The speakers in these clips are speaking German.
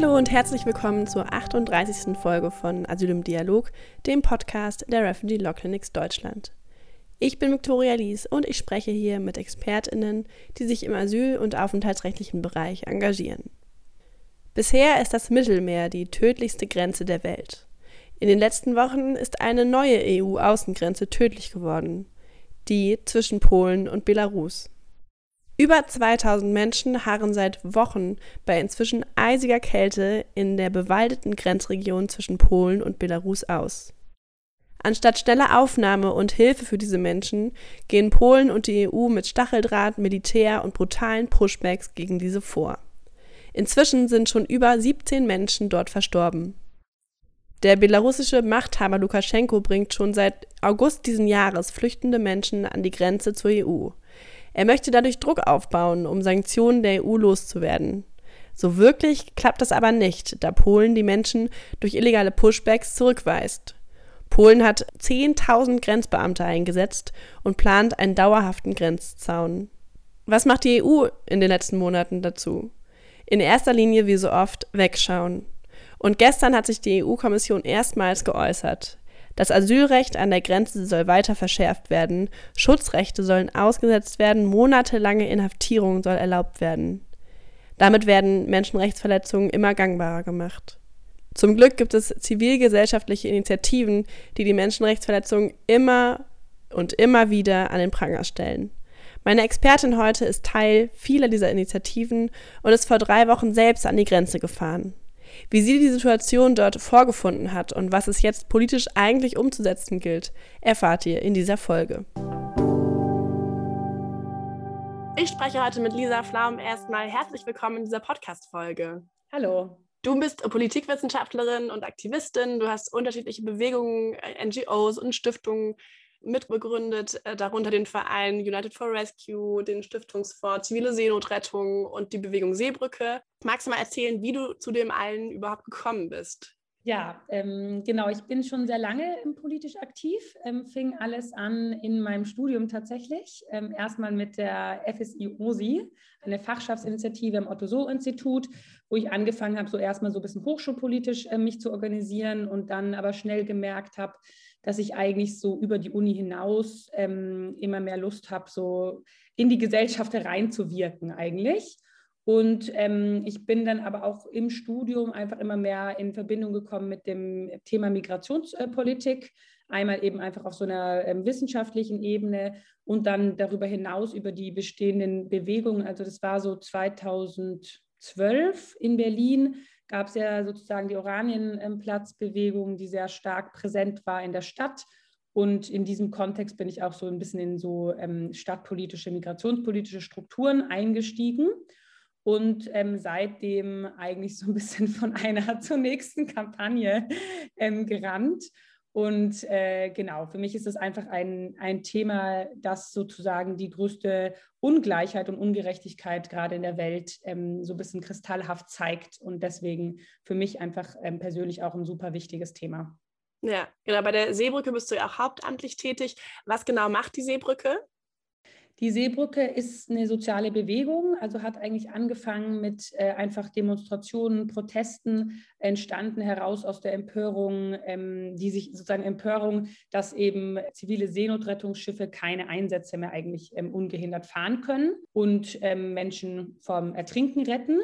Hallo und herzlich willkommen zur 38. Folge von Asyl im Dialog, dem Podcast der Refugee Law Clinics Deutschland. Ich bin Viktoria Lies und ich spreche hier mit ExpertInnen, die sich im asyl- und aufenthaltsrechtlichen Bereich engagieren. Bisher ist das Mittelmeer die tödlichste Grenze der Welt. In den letzten Wochen ist eine neue EU-Außengrenze tödlich geworden, die zwischen Polen und Belarus. Über 2000 Menschen harren seit Wochen bei inzwischen eisiger Kälte in der bewaldeten Grenzregion zwischen Polen und Belarus aus. Anstatt schneller Aufnahme und Hilfe für diese Menschen gehen Polen und die EU mit Stacheldraht, Militär und brutalen Pushbacks gegen diese vor. Inzwischen sind schon über 17 Menschen dort verstorben. Der belarussische Machthaber Lukaschenko bringt schon seit August diesen Jahres flüchtende Menschen an die Grenze zur EU. Er möchte dadurch Druck aufbauen, um Sanktionen der EU loszuwerden. So wirklich klappt das aber nicht, da Polen die Menschen durch illegale Pushbacks zurückweist. Polen hat 10.000 Grenzbeamte eingesetzt und plant einen dauerhaften Grenzzaun. Was macht die EU in den letzten Monaten dazu? In erster Linie, wie so oft, wegschauen. Und gestern hat sich die EU-Kommission erstmals geäußert. Das Asylrecht an der Grenze soll weiter verschärft werden, Schutzrechte sollen ausgesetzt werden, monatelange Inhaftierung soll erlaubt werden. Damit werden Menschenrechtsverletzungen immer gangbarer gemacht. Zum Glück gibt es zivilgesellschaftliche Initiativen, die die Menschenrechtsverletzungen immer und immer wieder an den Pranger stellen. Meine Expertin heute ist Teil vieler dieser Initiativen und ist vor drei Wochen selbst an die Grenze gefahren. Wie sie die Situation dort vorgefunden hat und was es jetzt politisch eigentlich umzusetzen gilt, erfahrt ihr in dieser Folge. Ich spreche heute mit Lisa Flaum. Erstmal herzlich willkommen in dieser Podcast-Folge. Hallo. Du bist Politikwissenschaftlerin und Aktivistin. Du hast unterschiedliche Bewegungen, NGOs und Stiftungen mitbegründet, äh, darunter den Verein United for Rescue, den Stiftungsfonds Zivile Seenotrettung und die Bewegung Seebrücke. Magst du mal erzählen, wie du zu dem allen überhaupt gekommen bist? Ja, ähm, genau. Ich bin schon sehr lange politisch aktiv. Ähm, fing alles an in meinem Studium tatsächlich. Ähm, erstmal mit der FSI OSI, eine Fachschaftsinitiative im Otto-Soh-Institut, wo ich angefangen habe, so erstmal so ein bisschen hochschulpolitisch äh, mich zu organisieren und dann aber schnell gemerkt habe, dass ich eigentlich so über die Uni hinaus ähm, immer mehr Lust habe, so in die Gesellschaft hereinzuwirken eigentlich. Und ähm, ich bin dann aber auch im Studium einfach immer mehr in Verbindung gekommen mit dem Thema Migrationspolitik. Einmal eben einfach auf so einer ähm, wissenschaftlichen Ebene und dann darüber hinaus über die bestehenden Bewegungen. Also das war so 2012 in Berlin gab es ja sozusagen die Oranienplatzbewegung, die sehr stark präsent war in der Stadt. Und in diesem Kontext bin ich auch so ein bisschen in so ähm, stadtpolitische, migrationspolitische Strukturen eingestiegen und ähm, seitdem eigentlich so ein bisschen von einer zur nächsten Kampagne ähm, gerannt und äh, genau, für mich ist es einfach ein, ein Thema, das sozusagen die größte Ungleichheit und Ungerechtigkeit gerade in der Welt ähm, so ein bisschen kristallhaft zeigt. Und deswegen für mich einfach ähm, persönlich auch ein super wichtiges Thema. Ja, genau. Bei der Seebrücke bist du ja auch hauptamtlich tätig. Was genau macht die Seebrücke? Die Seebrücke ist eine soziale Bewegung, also hat eigentlich angefangen mit äh, einfach Demonstrationen, Protesten, entstanden heraus aus der Empörung, ähm, die sich sozusagen Empörung, dass eben zivile Seenotrettungsschiffe keine Einsätze mehr eigentlich ähm, ungehindert fahren können und ähm, Menschen vom Ertrinken retten.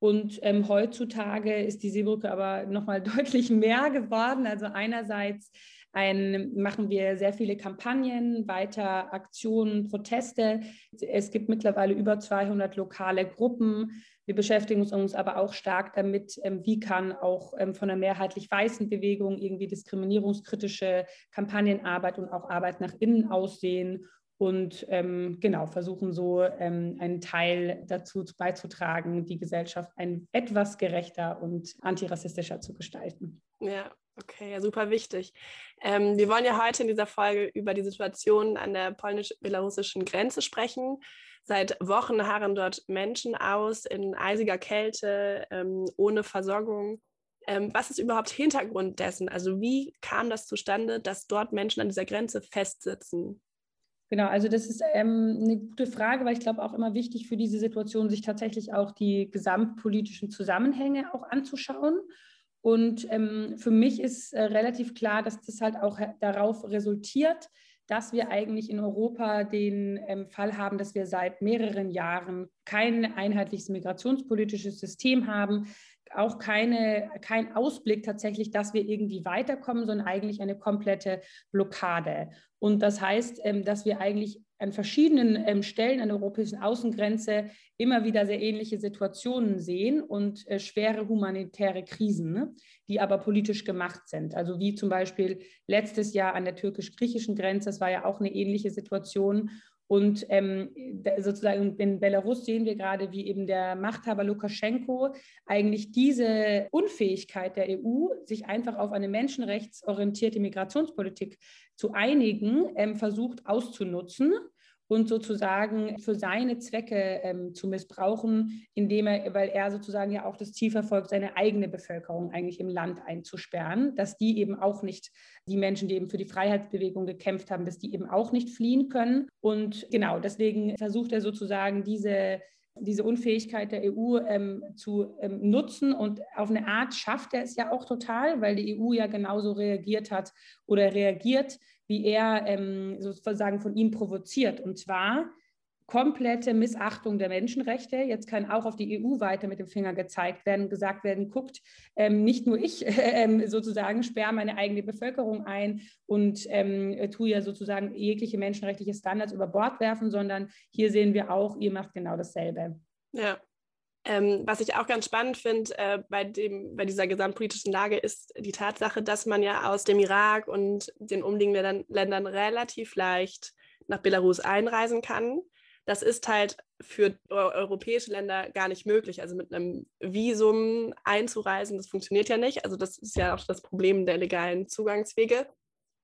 Und ähm, heutzutage ist die Seebrücke aber nochmal deutlich mehr geworden. Also einerseits ein, machen wir sehr viele Kampagnen, weiter Aktionen, Proteste. Es gibt mittlerweile über 200 lokale Gruppen. Wir beschäftigen uns aber auch stark damit, ähm, wie kann auch ähm, von der mehrheitlich weißen Bewegung irgendwie diskriminierungskritische Kampagnenarbeit und auch Arbeit nach innen aussehen und ähm, genau versuchen so ähm, einen Teil dazu beizutragen, die Gesellschaft ein etwas gerechter und antirassistischer zu gestalten. Ja, Okay, super wichtig. Ähm, wir wollen ja heute in dieser Folge über die Situation an der polnisch-belarussischen Grenze sprechen. Seit Wochen harren dort Menschen aus in eisiger Kälte, ähm, ohne Versorgung. Ähm, was ist überhaupt Hintergrund dessen? Also wie kam das zustande, dass dort Menschen an dieser Grenze festsitzen? Genau, also das ist ähm, eine gute Frage, weil ich glaube auch immer wichtig für diese Situation, sich tatsächlich auch die gesamtpolitischen Zusammenhänge auch anzuschauen. Und ähm, für mich ist äh, relativ klar, dass das halt auch darauf resultiert, dass wir eigentlich in Europa den ähm, Fall haben, dass wir seit mehreren Jahren kein einheitliches migrationspolitisches System haben, auch keine, kein Ausblick tatsächlich, dass wir irgendwie weiterkommen, sondern eigentlich eine komplette Blockade. Und das heißt, ähm, dass wir eigentlich an verschiedenen ähm, Stellen an der europäischen Außengrenze immer wieder sehr ähnliche Situationen sehen und äh, schwere humanitäre Krisen, ne, die aber politisch gemacht sind. Also wie zum Beispiel letztes Jahr an der türkisch-griechischen Grenze, das war ja auch eine ähnliche Situation. Und ähm, sozusagen in Belarus sehen wir gerade, wie eben der Machthaber Lukaschenko eigentlich diese Unfähigkeit der EU, sich einfach auf eine menschenrechtsorientierte Migrationspolitik zu einigen, ähm, versucht auszunutzen und sozusagen für seine Zwecke ähm, zu missbrauchen, indem er, weil er sozusagen ja auch das Ziel verfolgt, seine eigene Bevölkerung eigentlich im Land einzusperren, dass die eben auch nicht, die Menschen, die eben für die Freiheitsbewegung gekämpft haben, dass die eben auch nicht fliehen können. Und genau, deswegen versucht er sozusagen diese diese Unfähigkeit der EU ähm, zu ähm, nutzen. Und auf eine Art schafft er es ja auch total, weil die EU ja genauso reagiert hat oder reagiert, wie er ähm, sozusagen von ihm provoziert. Und zwar komplette Missachtung der Menschenrechte. Jetzt kann auch auf die EU weiter mit dem Finger gezeigt werden, gesagt werden, guckt, ähm, nicht nur ich äh, sozusagen sperre meine eigene Bevölkerung ein und ähm, tue ja sozusagen jegliche menschenrechtliche Standards über Bord werfen, sondern hier sehen wir auch, ihr macht genau dasselbe. Ja, ähm, was ich auch ganz spannend finde äh, bei, bei dieser gesamtpolitischen Lage ist die Tatsache, dass man ja aus dem Irak und den umliegenden Ländern relativ leicht nach Belarus einreisen kann. Das ist halt für europäische Länder gar nicht möglich. Also mit einem Visum einzureisen, das funktioniert ja nicht. Also das ist ja auch das Problem der legalen Zugangswege,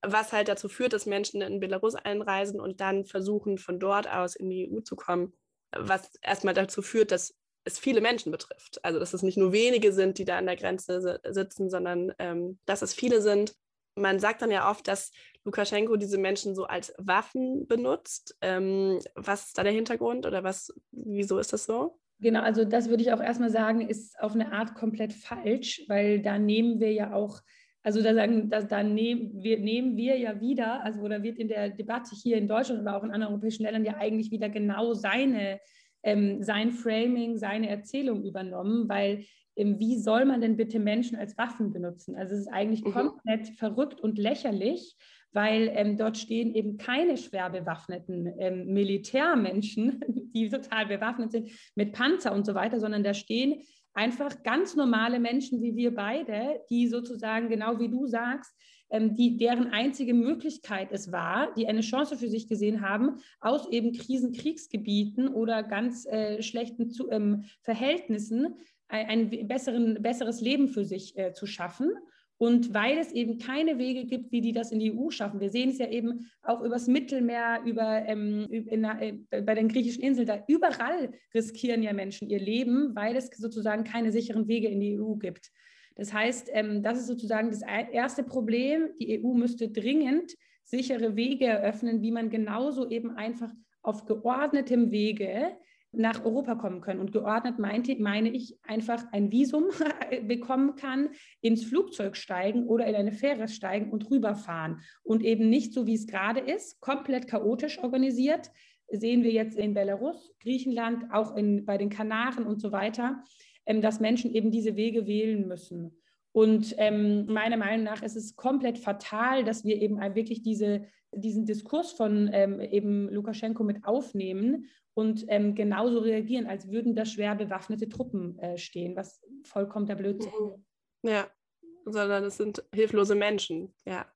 was halt dazu führt, dass Menschen in Belarus einreisen und dann versuchen, von dort aus in die EU zu kommen, was erstmal dazu führt, dass es viele Menschen betrifft. Also dass es nicht nur wenige sind, die da an der Grenze sitzen, sondern ähm, dass es viele sind. Man sagt dann ja oft, dass Lukaschenko diese Menschen so als Waffen benutzt. Ähm, was ist da der Hintergrund oder was, wieso ist das so? Genau, also das würde ich auch erstmal sagen, ist auf eine Art komplett falsch, weil da nehmen wir ja auch, also da sagen, da, da nehmen, wir, nehmen wir ja wieder, also oder wird in der Debatte hier in Deutschland oder auch in anderen europäischen Ländern ja eigentlich wieder genau seine ähm, sein Framing, seine Erzählung übernommen, weil ähm, wie soll man denn bitte Menschen als Waffen benutzen? Also es ist eigentlich mhm. komplett verrückt und lächerlich, weil ähm, dort stehen eben keine schwer bewaffneten ähm, Militärmenschen, die total bewaffnet sind mit Panzer und so weiter, sondern da stehen einfach ganz normale Menschen wie wir beide, die sozusagen genau wie du sagst, ähm, die, deren einzige Möglichkeit es war, die eine Chance für sich gesehen haben, aus eben Krisenkriegsgebieten oder ganz äh, schlechten zu, ähm, Verhältnissen ein, ein besseren, besseres Leben für sich äh, zu schaffen. Und weil es eben keine Wege gibt, wie die das in die EU schaffen. Wir sehen es ja eben auch übers Mittelmeer, über, ähm, in, äh, bei den griechischen Inseln, da überall riskieren ja Menschen ihr Leben, weil es sozusagen keine sicheren Wege in die EU gibt. Das heißt, ähm, das ist sozusagen das erste Problem. Die EU müsste dringend sichere Wege eröffnen, wie man genauso eben einfach auf geordnetem Wege nach Europa kommen können. Und geordnet meinte, meine ich einfach ein Visum bekommen kann, ins Flugzeug steigen oder in eine Fähre steigen und rüberfahren. Und eben nicht so, wie es gerade ist, komplett chaotisch organisiert. Sehen wir jetzt in Belarus, Griechenland, auch in, bei den Kanaren und so weiter dass Menschen eben diese Wege wählen müssen. Und ähm, meiner Meinung nach ist es komplett fatal, dass wir eben wirklich diese, diesen Diskurs von ähm, eben Lukaschenko mit aufnehmen und ähm, genauso reagieren, als würden da schwer bewaffnete Truppen äh, stehen, was vollkommen der Blödsinn ist. Mhm. Ja, sondern es sind hilflose Menschen, ja.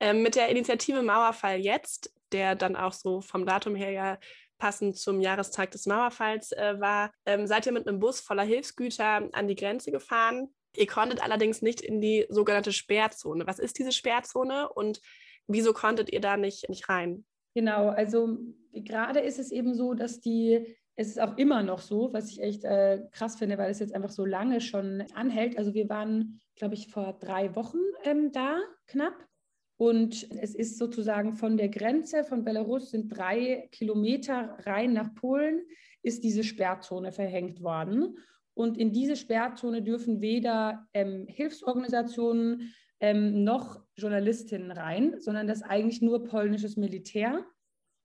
Ähm, mit der Initiative Mauerfall jetzt, der dann auch so vom Datum her ja passend zum Jahrestag des Mauerfalls äh, war, ähm, seid ihr mit einem Bus voller Hilfsgüter an die Grenze gefahren. Ihr konntet allerdings nicht in die sogenannte Sperrzone. Was ist diese Sperrzone und wieso konntet ihr da nicht, nicht rein? Genau, also gerade ist es eben so, dass die, es ist auch immer noch so, was ich echt äh, krass finde, weil es jetzt einfach so lange schon anhält. Also wir waren, glaube ich, vor drei Wochen ähm, da, knapp. Und es ist sozusagen von der Grenze von Belarus sind drei Kilometer rein nach Polen, ist diese Sperrzone verhängt worden. Und in diese Sperrzone dürfen weder ähm, Hilfsorganisationen ähm, noch Journalistinnen rein, sondern das eigentlich nur polnisches Militär.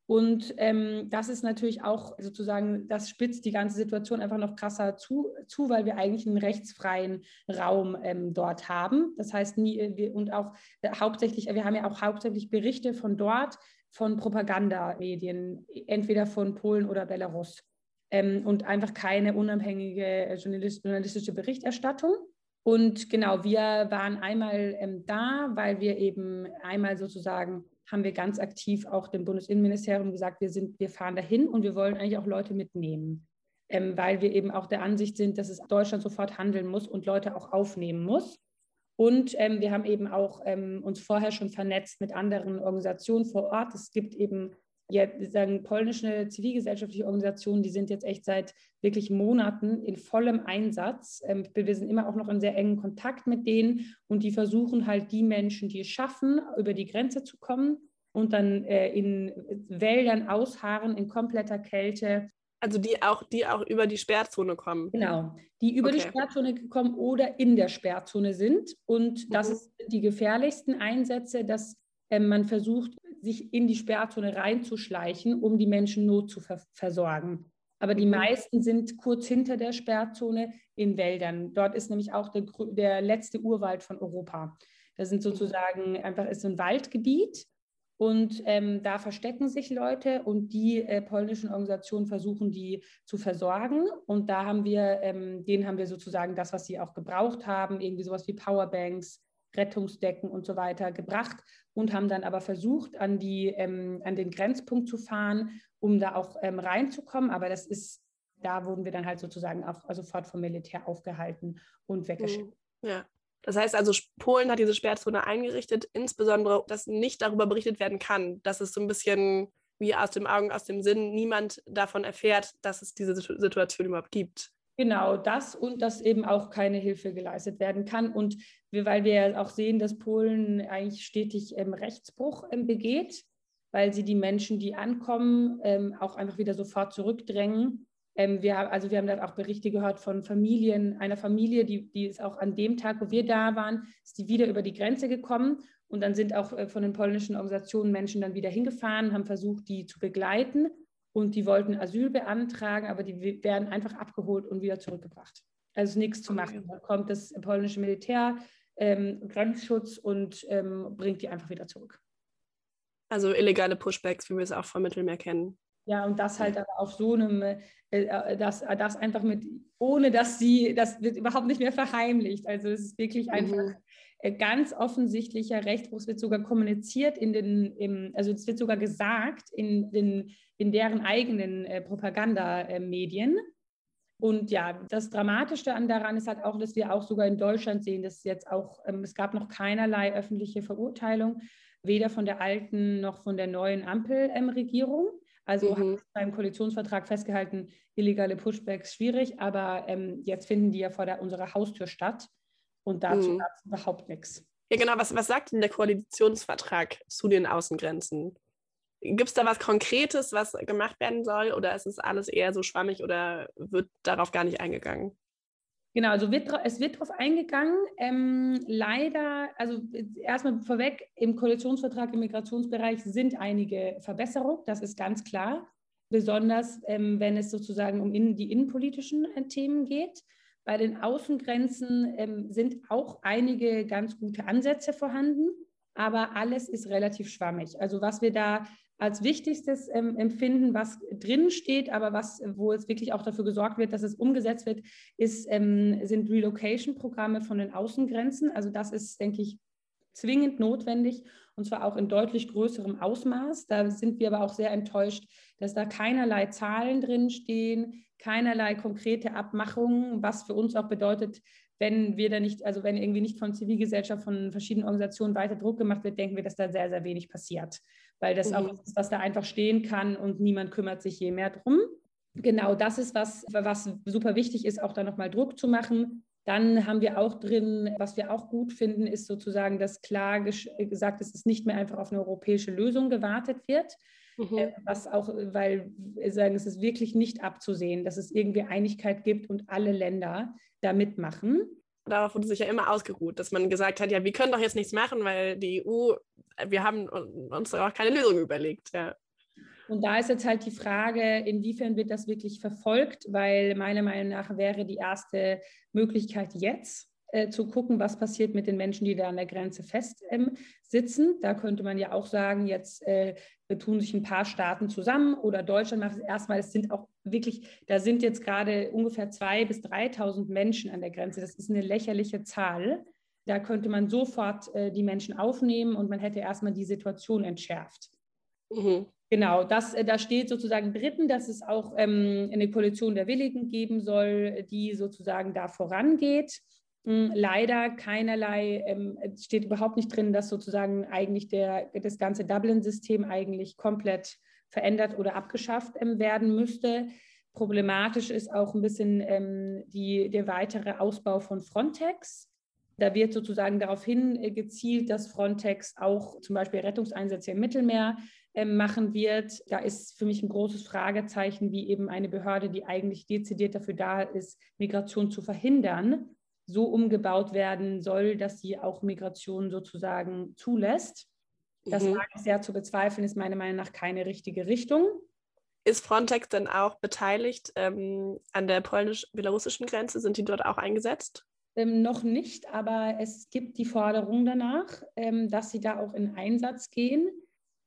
Und ähm, das ist natürlich auch sozusagen, das spitzt die ganze Situation einfach noch krasser zu, zu weil wir eigentlich einen rechtsfreien Raum ähm, dort haben. Das heißt, nie, äh, wir, und auch äh, hauptsächlich, wir haben ja auch hauptsächlich Berichte von dort, von Propagandamedien, entweder von Polen oder Belarus. Ähm, und einfach keine unabhängige äh, journalist, journalistische Berichterstattung. Und genau, wir waren einmal ähm, da, weil wir eben einmal sozusagen haben wir ganz aktiv auch dem Bundesinnenministerium gesagt, wir, sind, wir fahren dahin und wir wollen eigentlich auch Leute mitnehmen, ähm, weil wir eben auch der Ansicht sind, dass es Deutschland sofort handeln muss und Leute auch aufnehmen muss. Und ähm, wir haben eben auch ähm, uns vorher schon vernetzt mit anderen Organisationen vor Ort. Es gibt eben ja, sagen, polnische zivilgesellschaftliche Organisationen, die sind jetzt echt seit wirklich Monaten in vollem Einsatz. Ähm, wir sind immer auch noch in sehr engen Kontakt mit denen und die versuchen halt die Menschen, die es schaffen, über die Grenze zu kommen und dann äh, in Wäldern ausharren, in kompletter Kälte. Also die auch, die auch über die Sperrzone kommen. Genau, die über okay. die Sperrzone kommen oder in der Sperrzone sind. Und das mhm. sind die gefährlichsten Einsätze, dass äh, man versucht, sich in die Sperrzone reinzuschleichen, um die Menschen Not zu ver versorgen. Aber die mhm. meisten sind kurz hinter der Sperrzone in Wäldern. Dort ist nämlich auch der, der letzte Urwald von Europa. Das sind sozusagen einfach ist ein Waldgebiet und ähm, da verstecken sich Leute und die äh, polnischen Organisationen versuchen, die zu versorgen. Und da haben wir, ähm, denen haben wir sozusagen das, was sie auch gebraucht haben, irgendwie sowas wie Powerbanks, Rettungsdecken und so weiter gebracht und haben dann aber versucht, an, die, ähm, an den Grenzpunkt zu fahren, um da auch ähm, reinzukommen. Aber das ist, da wurden wir dann halt sozusagen auch sofort vom Militär aufgehalten und weggeschickt. Mhm. Ja. Das heißt also, Polen hat diese Sperrzone eingerichtet, insbesondere, dass nicht darüber berichtet werden kann, dass es so ein bisschen wie aus dem Augen, aus dem Sinn, niemand davon erfährt, dass es diese Situation überhaupt gibt. Genau das und dass eben auch keine Hilfe geleistet werden kann. Und wir, weil wir ja auch sehen, dass Polen eigentlich stetig ähm, Rechtsbruch ähm, begeht, weil sie die Menschen, die ankommen, ähm, auch einfach wieder sofort zurückdrängen. Ähm, wir haben, also wir haben dann auch Berichte gehört von Familien, einer Familie, die, die ist auch an dem Tag, wo wir da waren, ist die wieder über die Grenze gekommen. Und dann sind auch äh, von den polnischen Organisationen Menschen dann wieder hingefahren, haben versucht, die zu begleiten und die wollten Asyl beantragen, aber die werden einfach abgeholt und wieder zurückgebracht. Also nichts zu machen. Da kommt das polnische Militär, ähm, Grenzschutz und ähm, bringt die einfach wieder zurück. Also illegale Pushbacks, wie wir es auch vom Mittelmeer kennen. Ja, und das halt aber auf so einem, äh, äh, das, das einfach mit, ohne dass sie, das wird überhaupt nicht mehr verheimlicht. Also es ist wirklich mhm. einfach äh, ganz offensichtlicher Rechtsbruch. Es wird sogar kommuniziert in den, im, also es wird sogar gesagt in, den, in deren eigenen äh, Propagandamedien. Und ja, das Dramatische daran ist halt auch, dass wir auch sogar in Deutschland sehen, dass jetzt auch, ähm, es gab noch keinerlei öffentliche Verurteilung, weder von der alten noch von der neuen Ampelregierung. Ähm, also mhm. hat beim Koalitionsvertrag festgehalten, illegale Pushbacks schwierig, aber ähm, jetzt finden die ja vor der, unserer Haustür statt. Und dazu mhm. gab es überhaupt nichts. Ja, genau. Was, was sagt denn der Koalitionsvertrag zu den Außengrenzen? Gibt es da was Konkretes, was gemacht werden soll, oder ist es alles eher so schwammig oder wird darauf gar nicht eingegangen? Genau, also wird, es wird darauf eingegangen. Ähm, leider, also erstmal vorweg, im Koalitionsvertrag im Migrationsbereich sind einige Verbesserungen, das ist ganz klar. Besonders ähm, wenn es sozusagen um in, die innenpolitischen äh, Themen geht. Bei den Außengrenzen ähm, sind auch einige ganz gute Ansätze vorhanden, aber alles ist relativ schwammig. Also was wir da als wichtigstes ähm, empfinden, was drin steht, aber was, wo es wirklich auch dafür gesorgt wird, dass es umgesetzt wird, ist, ähm, sind Relocation-Programme von den Außengrenzen. Also das ist, denke ich, zwingend notwendig und zwar auch in deutlich größerem Ausmaß. Da sind wir aber auch sehr enttäuscht, dass da keinerlei Zahlen drin stehen, keinerlei konkrete Abmachungen, was für uns auch bedeutet, wenn wir da nicht, also wenn irgendwie nicht von Zivilgesellschaft, von verschiedenen Organisationen weiter Druck gemacht wird, denken wir, dass da sehr, sehr wenig passiert, weil das mhm. auch ist, was da einfach stehen kann und niemand kümmert sich je mehr drum. Genau, das ist was, was super wichtig ist, auch da nochmal Druck zu machen. Dann haben wir auch drin, was wir auch gut finden, ist sozusagen, dass klar gesagt ist, dass es nicht mehr einfach auf eine europäische Lösung gewartet wird. Mhm. Äh, was auch, weil wir sagen, es ist wirklich nicht abzusehen, dass es irgendwie Einigkeit gibt und alle Länder da mitmachen. Darauf wurde sich ja immer ausgeruht, dass man gesagt hat, ja, wir können doch jetzt nichts machen, weil die EU, wir haben uns auch keine Lösung überlegt. Ja. Und da ist jetzt halt die Frage, inwiefern wird das wirklich verfolgt, weil meiner Meinung nach wäre die erste Möglichkeit jetzt äh, zu gucken, was passiert mit den Menschen, die da an der Grenze fest ähm, sitzen. Da könnte man ja auch sagen, jetzt äh, tun sich ein paar Staaten zusammen oder Deutschland macht es erstmal. Es sind auch wirklich, da sind jetzt gerade ungefähr 2.000 bis 3.000 Menschen an der Grenze. Das ist eine lächerliche Zahl. Da könnte man sofort äh, die Menschen aufnehmen und man hätte erstmal die Situation entschärft. Mhm. Genau, das, äh, da steht sozusagen dritten, dass es auch ähm, eine Koalition der Willigen geben soll, die sozusagen da vorangeht. Hm, leider keinerlei, ähm, steht überhaupt nicht drin, dass sozusagen eigentlich der, das ganze Dublin-System eigentlich komplett verändert oder abgeschafft ähm, werden müsste. Problematisch ist auch ein bisschen ähm, die, der weitere Ausbau von Frontex. Da wird sozusagen darauf hingezielt, dass Frontex auch zum Beispiel Rettungseinsätze im Mittelmeer ähm, machen wird. Da ist für mich ein großes Fragezeichen, wie eben eine Behörde, die eigentlich dezidiert dafür da ist, Migration zu verhindern, so umgebaut werden soll, dass sie auch Migration sozusagen zulässt. Das mhm. mag ich sehr zu bezweifeln, ist meiner Meinung nach keine richtige Richtung. Ist Frontex denn auch beteiligt ähm, an der polnisch-belarussischen Grenze? Sind die dort auch eingesetzt? Ähm, noch nicht, aber es gibt die Forderung danach, ähm, dass sie da auch in Einsatz gehen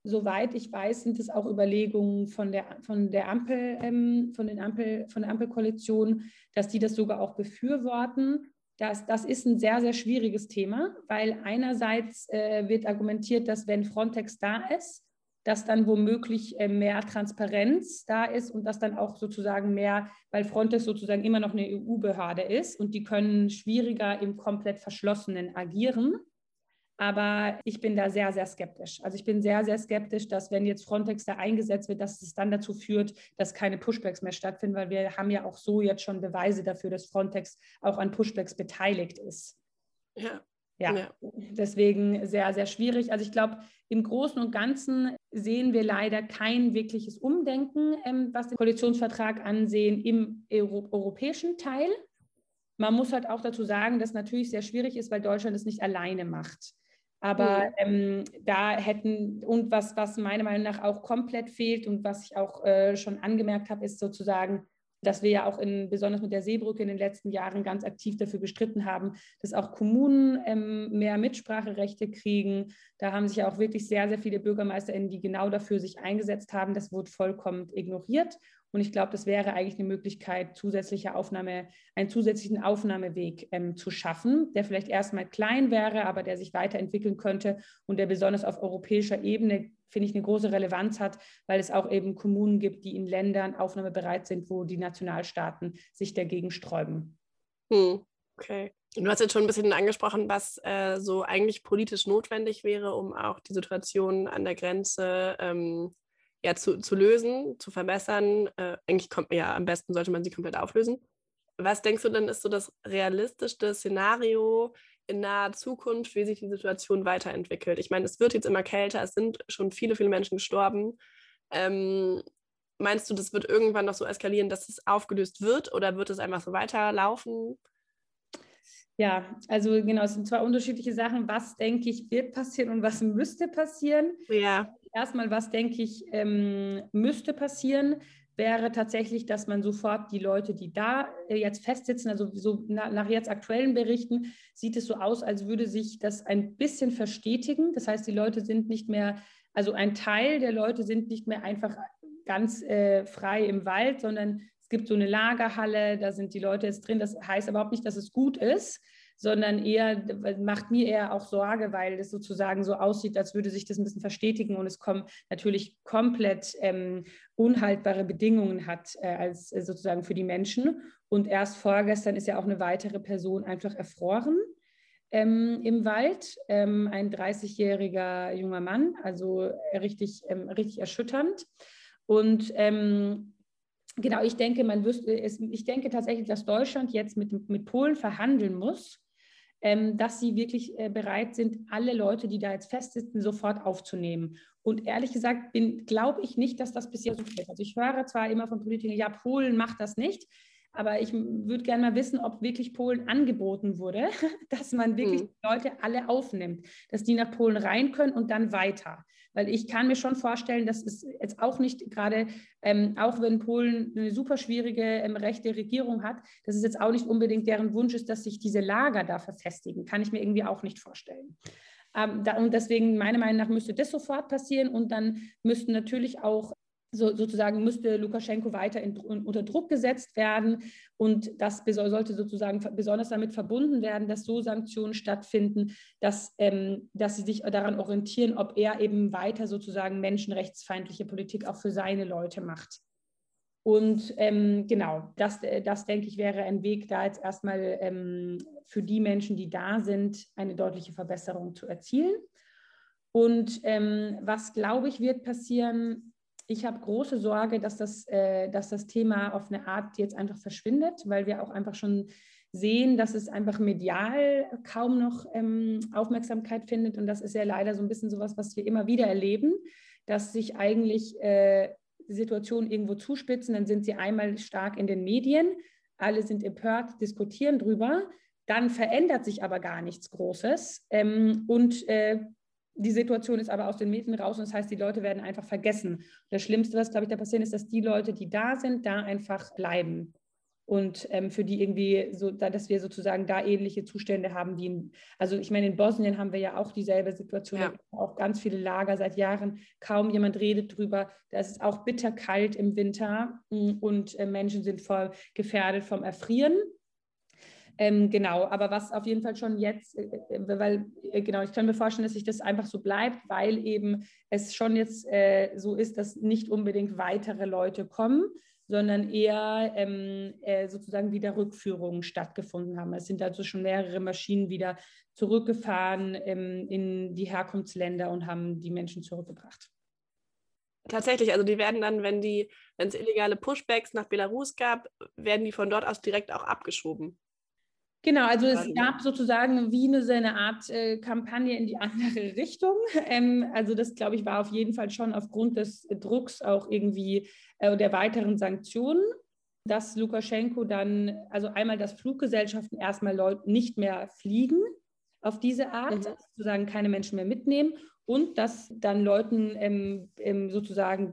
soweit ich weiß, sind es auch Überlegungen von der, von der Ampel, ähm, von, den Ampel, von der Ampelkoalition, dass die das sogar auch befürworten. Das, das ist ein sehr, sehr schwieriges Thema, weil einerseits äh, wird argumentiert, dass wenn Frontex da ist, dass dann womöglich äh, mehr Transparenz da ist und dass dann auch sozusagen mehr, weil Frontex sozusagen immer noch eine EU-Behörde ist und die können schwieriger im komplett verschlossenen agieren. Aber ich bin da sehr, sehr skeptisch. Also ich bin sehr, sehr skeptisch, dass wenn jetzt Frontex da eingesetzt wird, dass es dann dazu führt, dass keine Pushbacks mehr stattfinden, weil wir haben ja auch so jetzt schon Beweise dafür, dass Frontex auch an Pushbacks beteiligt ist. Ja. Ja, ja. deswegen sehr, sehr schwierig. Also ich glaube, im Großen und Ganzen sehen wir leider kein wirkliches Umdenken, ähm, was den Koalitionsvertrag ansehen im Euro europäischen Teil. Man muss halt auch dazu sagen, dass natürlich sehr schwierig ist, weil Deutschland es nicht alleine macht. Aber ähm, da hätten, und was, was meiner Meinung nach auch komplett fehlt und was ich auch äh, schon angemerkt habe, ist sozusagen, dass wir ja auch in, besonders mit der Seebrücke in den letzten Jahren ganz aktiv dafür gestritten haben, dass auch Kommunen ähm, mehr Mitspracherechte kriegen. Da haben sich ja auch wirklich sehr, sehr viele BürgermeisterInnen, die genau dafür sich eingesetzt haben. Das wurde vollkommen ignoriert. Und ich glaube, das wäre eigentlich eine Möglichkeit, zusätzliche Aufnahme, einen zusätzlichen Aufnahmeweg ähm, zu schaffen, der vielleicht erstmal klein wäre, aber der sich weiterentwickeln könnte und der besonders auf europäischer Ebene, finde ich, eine große Relevanz hat, weil es auch eben Kommunen gibt, die in Ländern aufnahmebereit sind, wo die Nationalstaaten sich dagegen sträuben. Hm. Okay. Du hast jetzt schon ein bisschen angesprochen, was äh, so eigentlich politisch notwendig wäre, um auch die Situation an der Grenze ähm, ja, zu, zu lösen, zu verbessern. Äh, eigentlich kommt ja am besten sollte man sie komplett auflösen. Was denkst du denn, ist so das realistischste Szenario in naher Zukunft, wie sich die Situation weiterentwickelt? Ich meine, es wird jetzt immer kälter, es sind schon viele, viele Menschen gestorben. Ähm, meinst du, das wird irgendwann noch so eskalieren, dass es aufgelöst wird oder wird es einfach so weiterlaufen? Ja, also genau, es sind zwei unterschiedliche Sachen. Was denke ich wird passieren und was müsste passieren? Ja erstmal, was denke ich, ähm, müsste passieren, wäre tatsächlich, dass man sofort die Leute, die da äh, jetzt festsitzen, also so na, nach jetzt aktuellen Berichten, sieht es so aus, als würde sich das ein bisschen verstetigen. Das heißt, die Leute sind nicht mehr, also ein Teil der Leute sind nicht mehr einfach ganz äh, frei im Wald, sondern es gibt so eine Lagerhalle, da sind die Leute jetzt drin. Das heißt überhaupt nicht, dass es gut ist, sondern eher macht mir eher auch Sorge, weil es sozusagen so aussieht, als würde sich das ein bisschen verstetigen und es kommen natürlich komplett ähm, unhaltbare Bedingungen hat äh, als äh, sozusagen für die Menschen. Und erst vorgestern ist ja auch eine weitere Person einfach erfroren. Ähm, im Wald, ähm, ein 30-jähriger junger Mann, also richtig, ähm, richtig erschütternd. Und ähm, genau, ich denke, man wüsste, es, ich denke tatsächlich, dass Deutschland jetzt mit, mit Polen verhandeln muss, dass sie wirklich äh, bereit sind, alle Leute, die da jetzt festsitzen, sofort aufzunehmen. Und ehrlich gesagt glaube ich nicht, dass das bisher so geht. Also ich höre zwar immer von Politikern, ja, Polen macht das nicht. Aber ich würde gerne mal wissen, ob wirklich Polen angeboten wurde, dass man wirklich mhm. Leute alle aufnimmt, dass die nach Polen rein können und dann weiter. Weil ich kann mir schon vorstellen, dass es jetzt auch nicht gerade, ähm, auch wenn Polen eine super schwierige ähm, rechte Regierung hat, dass es jetzt auch nicht unbedingt deren Wunsch ist, dass sich diese Lager da verfestigen. Kann ich mir irgendwie auch nicht vorstellen. Ähm, da, und deswegen, meiner Meinung nach, müsste das sofort passieren und dann müssten natürlich auch so, sozusagen müsste Lukaschenko weiter in, unter Druck gesetzt werden. Und das sollte sozusagen besonders damit verbunden werden, dass so Sanktionen stattfinden, dass, ähm, dass sie sich daran orientieren, ob er eben weiter sozusagen menschenrechtsfeindliche Politik auch für seine Leute macht. Und ähm, genau, das, das denke ich wäre ein Weg, da jetzt erstmal ähm, für die Menschen, die da sind, eine deutliche Verbesserung zu erzielen. Und ähm, was, glaube ich, wird passieren, ich habe große Sorge, dass das, äh, dass das Thema auf eine Art jetzt einfach verschwindet, weil wir auch einfach schon sehen, dass es einfach medial kaum noch ähm, Aufmerksamkeit findet. Und das ist ja leider so ein bisschen sowas, was wir immer wieder erleben, dass sich eigentlich äh, Situationen irgendwo zuspitzen. Dann sind sie einmal stark in den Medien, alle sind empört, diskutieren drüber. Dann verändert sich aber gar nichts Großes. Ähm, und äh, die Situation ist aber aus den Medien raus und das heißt, die Leute werden einfach vergessen. das Schlimmste, was, glaube ich, da passiert, ist, dass die Leute, die da sind, da einfach bleiben. Und ähm, für die irgendwie so, da, dass wir sozusagen da ähnliche Zustände haben wie in, also ich meine, in Bosnien haben wir ja auch dieselbe Situation, ja. auch ganz viele Lager seit Jahren, kaum jemand redet drüber. Da ist es auch bitterkalt im Winter mm, und äh, Menschen sind voll gefährdet vom Erfrieren. Ähm, genau, aber was auf jeden Fall schon jetzt, äh, äh, weil, äh, genau, ich kann mir vorstellen, dass sich das einfach so bleibt, weil eben es schon jetzt äh, so ist, dass nicht unbedingt weitere Leute kommen, sondern eher ähm, äh, sozusagen wieder Rückführungen stattgefunden haben. Es sind also schon mehrere Maschinen wieder zurückgefahren ähm, in die Herkunftsländer und haben die Menschen zurückgebracht. Tatsächlich, also die werden dann, wenn es illegale Pushbacks nach Belarus gab, werden die von dort aus direkt auch abgeschoben. Genau, also es gab sozusagen wie eine, eine Art äh, Kampagne in die andere Richtung. Ähm, also das, glaube ich, war auf jeden Fall schon aufgrund des Drucks auch irgendwie äh, der weiteren Sanktionen, dass Lukaschenko dann, also einmal, dass Fluggesellschaften erstmal Leute nicht mehr fliegen auf diese Art, mhm. sozusagen keine Menschen mehr mitnehmen und dass dann Leuten ähm, ähm, sozusagen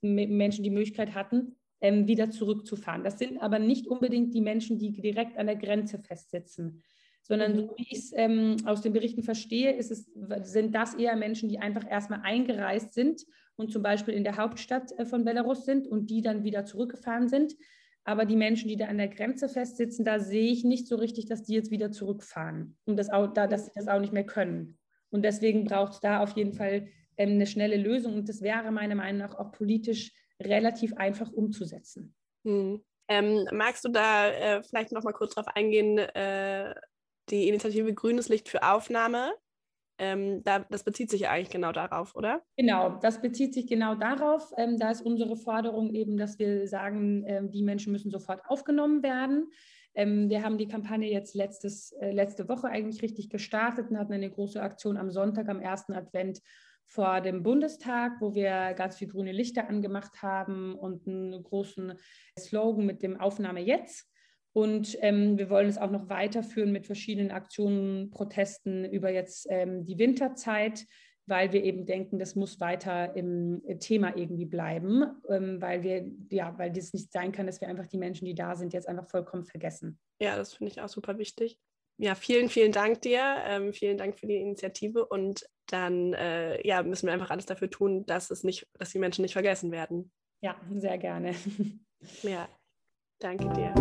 Menschen die Möglichkeit hatten, ähm, wieder zurückzufahren. Das sind aber nicht unbedingt die Menschen, die direkt an der Grenze festsitzen, sondern so mhm. wie ich es ähm, aus den Berichten verstehe, es, sind das eher Menschen, die einfach erstmal eingereist sind und zum Beispiel in der Hauptstadt äh, von Belarus sind und die dann wieder zurückgefahren sind. Aber die Menschen, die da an der Grenze festsitzen, da sehe ich nicht so richtig, dass die jetzt wieder zurückfahren und das auch, da, dass sie das auch nicht mehr können. Und deswegen braucht es da auf jeden Fall ähm, eine schnelle Lösung. Und das wäre meiner Meinung nach auch politisch relativ einfach umzusetzen. Hm. Ähm, magst du da äh, vielleicht noch mal kurz drauf eingehen, äh, die Initiative Grünes Licht für Aufnahme? Ähm, da, das bezieht sich ja eigentlich genau darauf, oder? Genau, das bezieht sich genau darauf. Ähm, da ist unsere Forderung eben, dass wir sagen, ähm, die Menschen müssen sofort aufgenommen werden. Ähm, wir haben die Kampagne jetzt letztes, äh, letzte Woche eigentlich richtig gestartet und hatten eine große Aktion am Sonntag, am ersten Advent vor dem Bundestag, wo wir ganz viel grüne Lichter angemacht haben und einen großen Slogan mit dem Aufnahme jetzt. Und ähm, wir wollen es auch noch weiterführen mit verschiedenen Aktionen, Protesten über jetzt ähm, die Winterzeit, weil wir eben denken, das muss weiter im Thema irgendwie bleiben, ähm, weil wir, ja, weil das nicht sein kann, dass wir einfach die Menschen, die da sind, jetzt einfach vollkommen vergessen. Ja, das finde ich auch super wichtig. Ja, vielen, vielen Dank dir. Ähm, vielen Dank für die Initiative und dann äh, ja, müssen wir einfach alles dafür tun, dass es nicht, dass die Menschen nicht vergessen werden. Ja, sehr gerne. Ja, danke dir.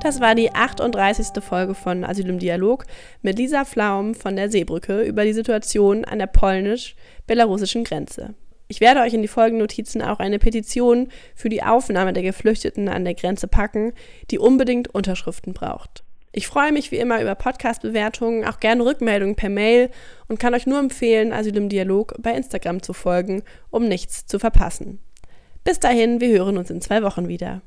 Das war die 38. Folge von Asyl im Dialog mit Lisa Flaum von der Seebrücke über die Situation an der polnisch-belarussischen Grenze. Ich werde euch in die Folgennotizen auch eine Petition für die Aufnahme der Geflüchteten an der Grenze packen, die unbedingt Unterschriften braucht. Ich freue mich wie immer über Podcast-Bewertungen, auch gerne Rückmeldungen per Mail und kann euch nur empfehlen, Asyl im Dialog bei Instagram zu folgen, um nichts zu verpassen. Bis dahin, wir hören uns in zwei Wochen wieder.